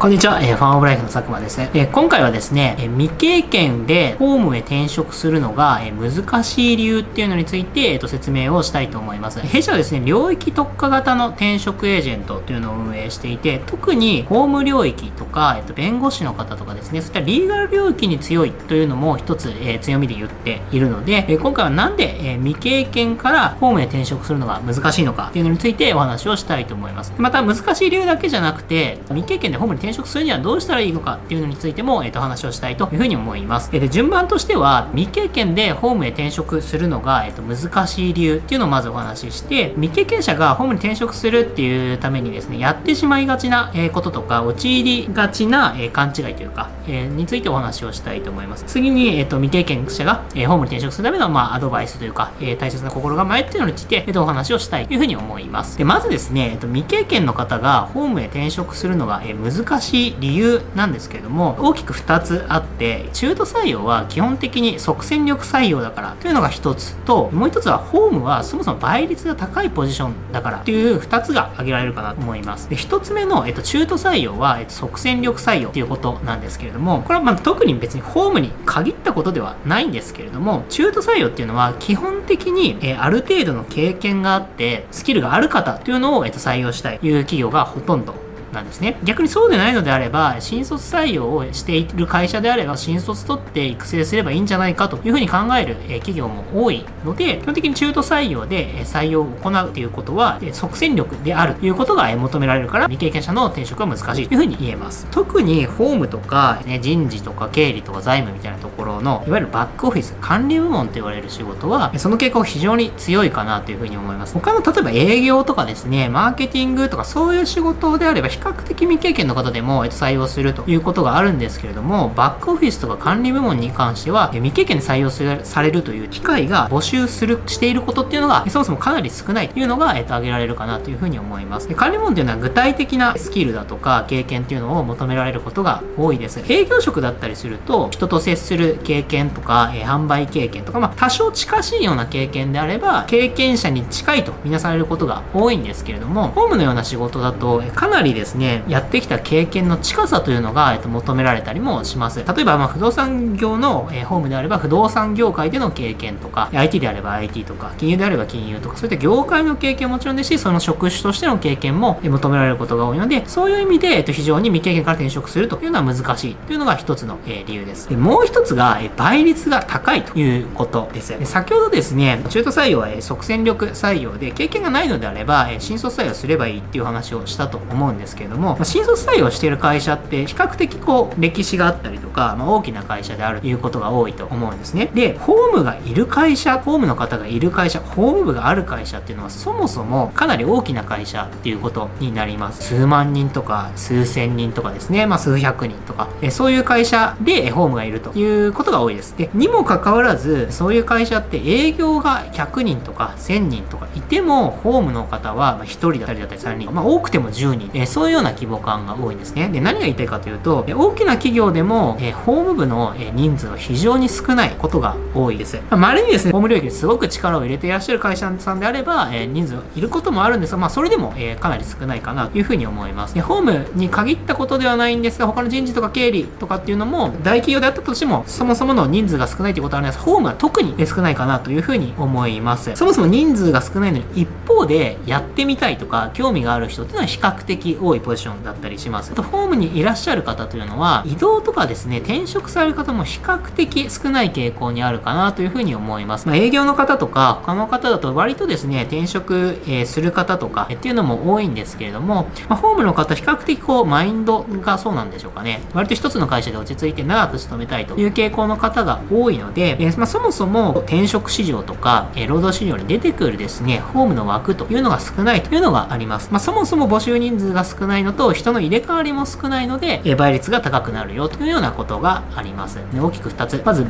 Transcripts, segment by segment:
こんにちは、え、ファンオブライフの佐久間です、え、今回はですね、え、未経験でホームへ転職するのが、え難しい理由っていうのについて、えーと、説明をしたいと思います。弊社はですね、領域特化型の転職エージェントというのを運営していて、特にホーム領域とか、えーと、弁護士の方とかですね、そういったリーガル領域に強いというのも一つ、え強みで言っているので、え今回はなんで、え未経験からホームへ転職するのが難しいのかっていうのについてお話をしたいと思います。また難しい理由だけじゃなくて、未経験でホームに転転職するにはどうしたらいいのかっていうのについても、えっ、ー、と、話をしたいというふうに思います。で、順番としては、未経験でホームへ転職するのが、えっ、ー、と、難しい理由っていうのをまずお話しして、未経験者がホームに転職するっていうためにですね、やってしまいがちな、えこととか、陥りがちな、え勘違いというか、えについてお話をしたいと思います。次に、えっ、と、未経験者が、えホームに転職するための、まあ、アドバイスというか、え大切な心構えっていうのについて、えっ、と、お話をしたいというふうに思います。で、まずですね、えっ、と、未経験の方がホームへ転職するのが、え難しいしい理由なんですけれども大きく2つあって中途採用は基本的に即戦力採用だからというのが1つともう1つはホームはそもそも倍率が高いポジションだからという2つが挙げられるかなと思います。で1つ目の、えっと、中途採用は、えっと、即戦力採用ということなんですけれどもこれはま特に別にホームに限ったことではないんですけれども中途採用っていうのは基本的に、えある程度の経験があってスキルがある方というのを、えっと、採用したいという企業がほとんどなんですね。逆にそうでないのであれば新卒採用をしている会社であれば新卒取って育成すればいいんじゃないかというふうに考える企業も多いので基本的に中途採用で採用を行うということは即戦力であるということが求められるから未経験者の転職は難しいというふうに言えます。特にホームとか、ね、人事とか経理とか財務みたいなところのいわゆるバックオフィス管理部門と言われる仕事はその傾向非常に強いかなというふうに思います。他の例えば営業とかですねマーケティングとかそういう仕事であれば較的未経験の方でも、えっと、採用するということがあるんですけれども、バックオフィスとか管理部門に関しては、未経験で採用されるという機会が募集する、していることっていうのが、そもそもかなり少ないというのが、えっと、挙げられるかなというふうに思います。で管理部門っていうのは具体的なスキルだとか経験っていうのを求められることが多いです。営業職だったりすると、人と接する経験とか、えー、販売経験とか、まあ、多少近しいような経験であれば、経験者に近いとみなされることが多いんですけれども、ホームのような仕事だと、かなりですね、やってきた経験の近さというのが、えっと、求められたりもします。例えば、まあ、不動産業の、えー、ホームであれば、不動産業界での経験とか、IT であれば IT とか、金融であれば金融とか、そういった業界の経験ももちろんですし、その職種としての経験も、えー、求められることが多いので、そういう意味で、えっと、非常に未経験から転職するというのは難しいというのが一つの、えー、理由です。でもう一つが、えー、倍率が高いということです。で先ほどですね、中途採用は、えー、即戦力採用で、経験がないのであれば、えー、新卒採用すればいいっていう話をしたと思うんですけれども、まあ、新卒採用している会社って比較的こう歴史があったりとか、まあ、大きな会社であるということが多いと思うんですね。でホームがいる会社ホームの方がいる会社ホーム部がある会社っていうのはそもそもかなり大きな会社っていうことになります。数万人とか数千人とかですね、まあ、数百人とか。えそういう会社でホームがいるということが多いです。でにもかかわらずそういう会社って営業が100人とか1000人とかいてもホームの方は1人だったりだったり3人、まあ、多くても10人。えそういうような規模感が多いんですねで何が言いたいかというと、大きな企業でも、え法務部の人数は非常に少ないことが多いです。まれにですね、法務領域にすごく力を入れていらっしゃる会社さんであれば、え人数いることもあるんですが、まあ、それでも、えかなり少ないかなというふうに思います。で、法務に限ったことではないんですが、他の人事とか経理とかっていうのも、大企業であったとしても、そもそもの人数が少ないということはあります。法務は特に少ないかなというふうに思います。そもそも人数が少ないのに、一方でやってみたいとか、興味がある人っていうのは比較的多いポジションだったりします。と、ホームにいらっしゃる方というのは、移動とかですね、転職される方も比較的少ない傾向にあるかなというふうに思います。まあ、営業の方とか、他の方だと割とですね、転職、えー、する方とか、えっていうのも多いんですけれども、まあ、ホームの方、比較的こう、マインドがそうなんでしょうかね。割と一つの会社で落ち着いて長く勤めたいという傾向の方が多いので、えー、まあ、そもそも転職市場とか、えー、労働市場に出てくるですね、ホームの枠というのが少ないというのがあります。まあ、そもそも募集人数が少ないないのと、人の入れ替わりも少ないので、え倍率が高くなるよというようなことがあります。で大きく2つ。まず、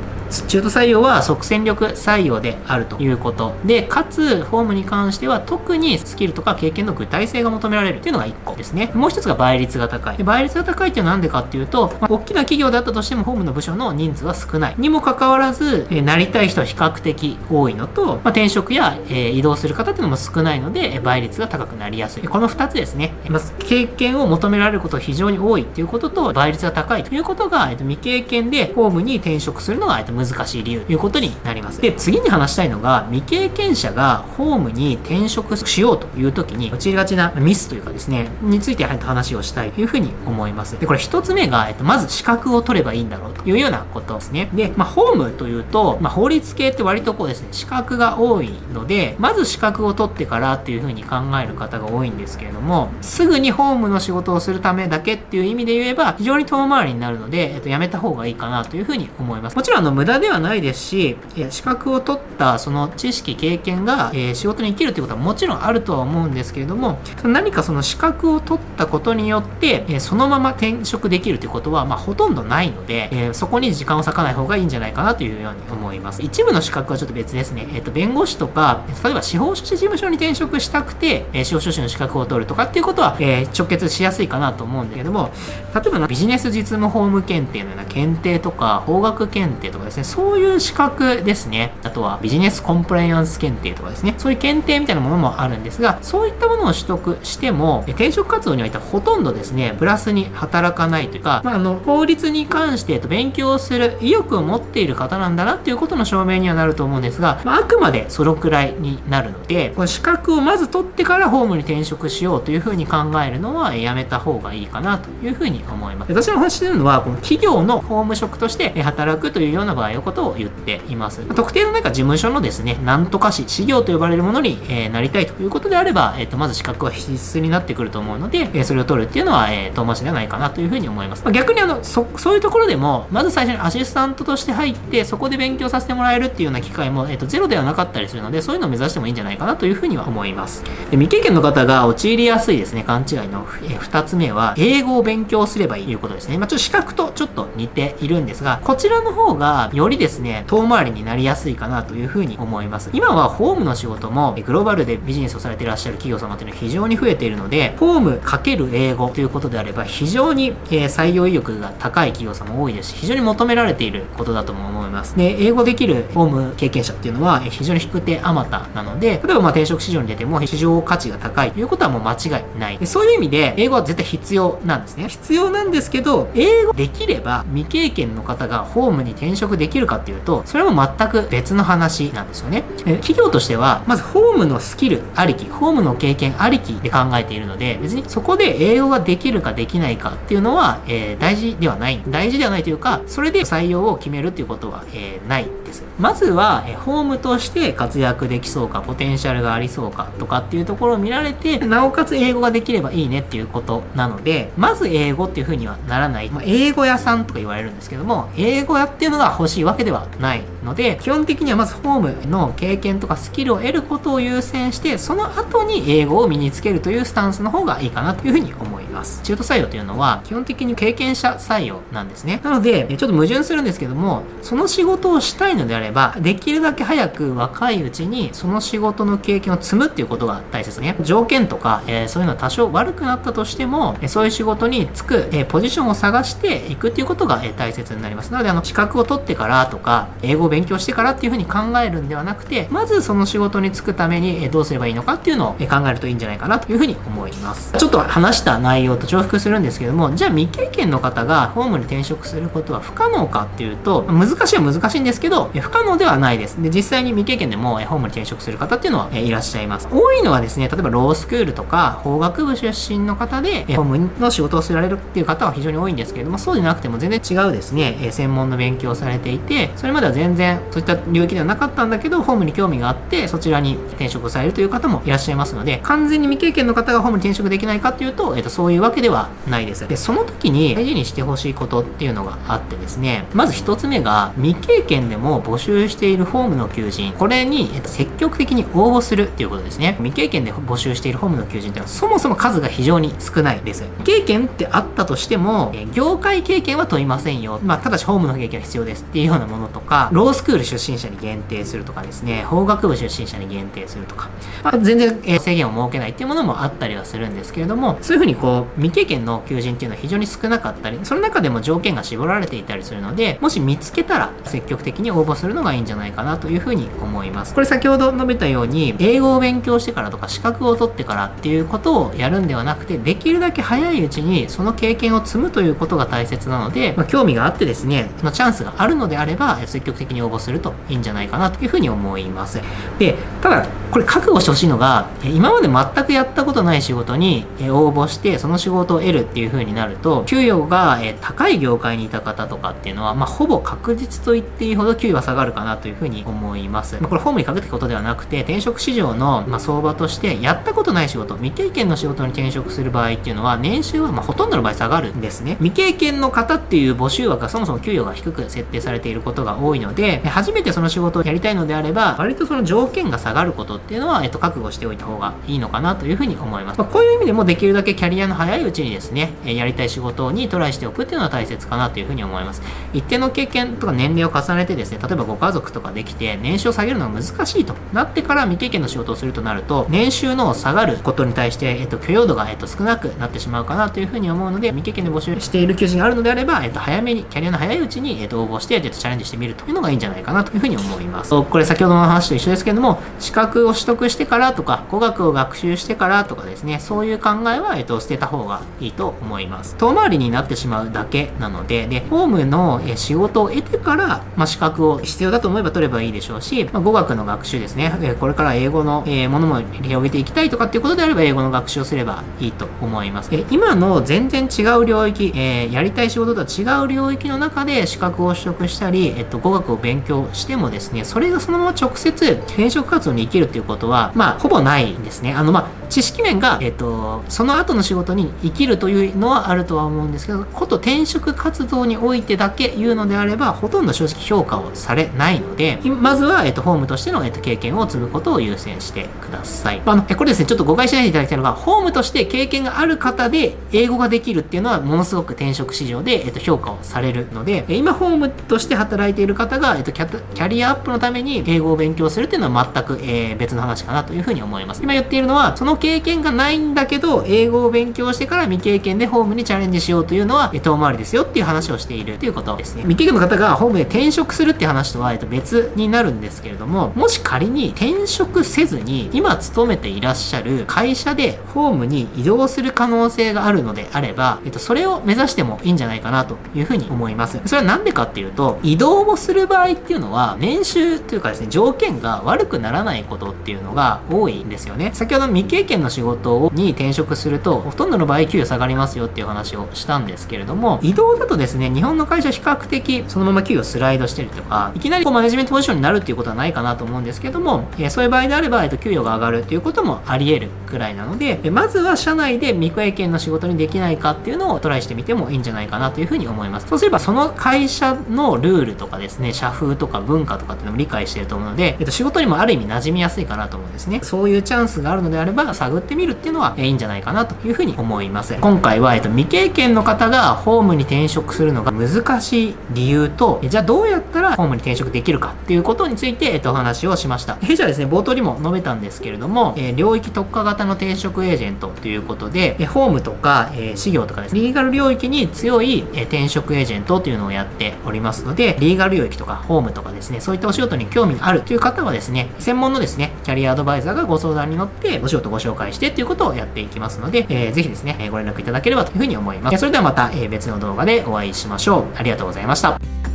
中途採用は即戦力採用であるということ。で、かつ、フォームに関しては特にスキルとか経験の具体性が求められるというのが1個ですね。もう1つが倍率が高い。で倍率が高いっていうのは何でかっていうと、まあ、大きな企業だったとしてもホームの部署の人数は少ない。にもかかわらず、えなりたい人は比較的多いのと、まあ、転職や、え移動する方っていうのも少ないので、倍率が高くなりやすい。この2つですね。まず、経経験を求められることが非常に多いっていうことと、倍率が高いということが、えっと、未経験でホームに転職するのが、えっと、難しい理由ということになります。で、次に話したいのが、未経験者がホームに転職しようという時に、陥りがちなミスというかですね、についてやはり話をしたいというふうに思います。で、これ一つ目が、えっと、まず資格を取ればいいんだろうというようなことですね。で、まあ、ホームというと、まあ、法律系って割とこうですね、資格が多いので、まず資格を取ってからっていうふうに考える方が多いんですけれども、すぐにホームの仕事をするためだけっていう意味で言えば、非常に遠回りになるので、えっと、やめた方がいいかなというふうに思います。もちろん、あの、無駄ではないですし、資格を取ったその知識、経験が、えー、仕事に生きるということはもちろんあるとは思うんですけれども、何かその資格を取ったことによって、えー、そのまま転職できるということは、まあ、ほとんどないので、えー、そこに時間を割かない方がいいんじゃないかなというように思います。一部の資格はちょっと別ですね。えっ、と、弁護士とか、例えば司法書士事務所に転職したくて、え司法書士の資格を取るとかっていうことは、え直結しやすいかなと思うんだけども、例えばビジネス実務法務検定のような検定とか、法学検定とかですね、そういう資格ですね。あとはビジネスコンプライアンス検定とかですね、そういう検定みたいなものもあるんですが、そういったものを取得しても、転職活動においてはほとんどですね、プラスに働かないというか、まあ、あの、法律に関して、勉強する意欲を持っている方なんだなっていうことの証明にはなると思うんですが、まあ、あくまでそのくらいになるので、この資格をまず取ってからホームに転職しようというふうに考えるのはやめた方がいいかなというふうに思います。私の話してるのは、この企業の法務職として働くというような場合のことを言っています。特定のなんか事務所のですね、なんとかし、事業と呼ばれるものに、え、なりたいということであれば、えっ、ー、と、まず資格は必須になってくると思うので、え、それを取るっていうのは、えー、遠回しではないかなというふうに思います。ま、逆にあの、そ、そういうところでも、まず最初にアシスタントとして入って、そこで勉強させてもらえるっていうような機会も、えっ、と、ゼロではなかったりするので、そういうのを目指してもいいんじゃないかなというふうには思います。で未経験の方が陥りやすいですね、勘違いの、え2つ目は、英語を勉強すればいいということですね。まあ、ちょっと資格とちょっと似ているんですが、こちらの方が、よりですね、遠回りになりやすいかなというふうに思います。今はホームの仕事も、グローバルでビジネスをされていらっしゃる企業様っていうのは非常に増えているので、ホーム×英語ということであれば、非常に、え採用意欲が高い企業様多いですし、非常に求められていることだとも思います。で、英語できるホーム経験者っていうのは、非常に低手あまたなので、例えばまあ転職市場に出ても市場価値が高いということはもう間違いない。でそういう意味で、英語は絶対必要なんですね。必要なんですけど、英語できれば未経験の方がホームに転職できるかっていうと、それも全く別の話なんですよね。企業としては、まずホームのスキルありき、ホームの経験ありきで考えているので、別にそこで英語ができるかできないかっていうのは、えー、大事ではない。大事ではないというか、それで採用を決めるっていうことは、えー、ないです。まずは、え、ホームとして活躍できそうか、ポテンシャルがありそうかとかっていうところを見られて、なおかつ英語ができればいいねっていうことなので、まず英語っていう風にはならない。まあ、英語屋さんとか言われるんですけども、英語屋っていうのが欲しいわけではないので、基本的にはまずホームの経験とかスキルを得ることを優先して、その後に英語を身につけるというスタンスの方がいいかなという風に思います。中途採用というのは、基本的に経験者採用なんですね。なので、ちょっと矛盾するんですけども、その仕事をしたいのであれば、できるだけ早く若いうちに、その仕事の経験を積むっていうことが大切ね。条件とか、えー、そういうのは多少悪くなったとしても、えそういう仕事に就く、えポジションを探していくっていうことが、え大切になります。なので、あの、資格を取ってからとか、英語を勉強してからっていうふうに考えるんではなくて、まずその仕事に就くために、えどうすればいいのかっていうのをえ考えるといいんじゃないかなというふうに思います。ちょっと話した内容と重複するんですけども、じゃあ未経験の方がホームに転職することは不可能かっていうと、難しいは難しいんですけど、不可能ではないです。で、実際に未経験でもホームに転職する方っていうのはいらっしゃいます。多いのはですね、例えばロースクールとか法学部出身の方で、ホームの仕事をされるっていう方は非常に多いんですけれども、そうでなくても全然違うですね、専門の勉強をされていて、それまでは全然そういった領域ではなかったんだけど、ホームに興味があって、そちらに転職されるという方もいらっしゃいますので、完全に未経験の方がホームに転職できないかっていうと、えっ、と、そういうわけではないです。で、その時に大事にしてほしいことっていうのがあってですね、まず一つ目が、未未経験でも募集しているホームの求人、これに、積極的に応募するっていうことですね。未経験で募集しているホームの求人っていうのは、そもそも数が非常に少ないです。未経験ってあったとしても、業界経験は問いませんよ。まあ、ただしホームの経験は必要ですっていうようなものとか、ロースクール出身者に限定するとかですね、法学部出身者に限定するとか、まあ、全然、え制限を設けないっていうものもあったりはするんですけれども、そういうふうにこう、未経験の求人っていうのは非常に少なかったり、その中でも条件が絞られていたりするので、もし見つけたら、積極的に応募するのがいいんじゃないかなというふうに思います。これ先ほど述べたように、英語を勉強してからとか資格を取ってからっていうことをやるんではなくて、できるだけ早いうちにその経験を積むということが大切なので、まあ、興味があってですね、そのチャンスがあるのであれば、積極的に応募するといいんじゃないかなというふうに思います。で、ただ、これ覚悟してほしいのが、今まで全くやったことない仕事に応募して、その仕事を得るっていう風になると、給与が高い業界にいた方とかっていうのは、まあ、ほぼ確実と言っていいほど給与は下がるかなという風に思います。まあ、これホームにかけてことではなくて、転職市場の、ま相場として、やったことない仕事、未経験の仕事に転職する場合っていうのは、年収はまほとんどの場合下がるんですね。未経験の方っていう募集枠がそもそも給与が低く設定されていることが多いので、初めてその仕事をやりたいのであれば、割とその条件が下がることっていうのは、えっと、覚悟しておいた方がいいのかなというふうに思います。まあ、こういう意味でもできるだけキャリアの早いうちにですね、えやりたい仕事にトライしておくっていうのは大切かなというふうに思います。一定の経験とか年齢を重ねてですね、例えばご家族とかできて、年収を下げるのが難しいとなってから未経験の仕事をするとなると、年収の下がることに対して、えっと、許容度が、えっと、少なくなってしまうかなというふうに思うので、未経験で募集している求人があるのであれば、えっと、早めに、キャリアの早いうちに、えっと、応募して、えっと、チャレンジしてみるというのがいいんじゃないかなというふうに思います。これ先ほどの話と一緒ですけども、資格をを取得してからとか、語学を学習してからとかですね、そういう考えは、えっと、捨てた方がいいと思います。遠回りになってしまうだけなので、で、ホームの仕事を得てから、まあ、資格を必要だと思えば取ればいいでしょうし、まあ、語学の学習ですね、これから英語の、えものも広げていきたいとかっていうことであれば、英語の学習をすればいいと思います。え今の全然違う領域、えー、やりたい仕事とは違う領域の中で資格を取得したり、えっと、語学を勉強してもですね、それがそのまま直接転職活動に生きるっていういうことは、まあ、ほぼないんですね。あの、まあ、知識面が、えっと、その後の仕事に生きるというのはあるとは思うんですけど、こと転職活動においてだけ言うのであれば、ほとんど正直評価をされないので、まずは、えっと、ホームとしての、えっと、経験を積むことを優先してください。あの、これですね、ちょっと誤解しないでいただきたいのが、ホームとして経験がある方で英語ができるっていうのは、ものすごく転職市場で、えっと、評価をされるので、今、ホームとして働いている方が、えっと、キャリアアップのために英語を勉強するっていうのは全く、えー、別の話かなというふうに思います。今言っているのは、その経験がないんだけど、英語を勉強してから未経験でホームにチャレンジしようというのは、遠回りですよっていう話をしているということですね。未経験の方がホームで転職するっていう話とは、えっと、別になるんですけれども、もし仮に転職せずに、今勤めていらっしゃる会社でホームに移動する可能性があるのであれば、えっと、それを目指してもいいんじゃないかなというふうに思います。それはなんでかっていうと、移動をする場合っていうのは、年収というかですね、条件が悪くならないことっっていうのが多いんですよね。先ほど未経験の仕事に転職すると、ほとんどの場合給与下がりますよっていう話をしたんですけれども、移動だとですね、日本の会社比較的そのまま給与スライドしてるとか、いきなりこうマネジメントポジションになるっていうことはないかなと思うんですけども、えー、そういう場合であれば、えっと、給与が上がるっていうこともあり得るくらいなので、えまずは社内で未経験の仕事にできないかっていうのをトライしてみてもいいんじゃないかなというふうに思います。そうすればその会社のルールとかですね、社風とか文化とかっていうのも理解してると思うので、えっと、仕事にもある意味馴染みやすいかなと思うんですね。そういうチャンスがあるのであれば、探ってみるっていうのは、えいいんじゃないかなというふうに思います今回は、えっと、未経験の方がホームに転職するのが難しい理由とじゃあどうやったらホームに転職できるかっていうことについて、えっと、お話をしました弊社はですね冒頭にも述べたんですけれども、えー、領域特化型の転職エージェントということで、えホームとか、えー、事業とかですねリーガル領域に強い、え転職エージェントというのをやっておりますのでリーガル領域とかホームとかですねそういったお仕事に興味があるという方はですね専門のですねキャリアアドバイザーがご相談に乗ってお仕事ご紹介してっていうことをやっていきますので、えー、ぜひですね、ご連絡いただければというふうに思います。それではまた別の動画でお会いしましょう。ありがとうございました。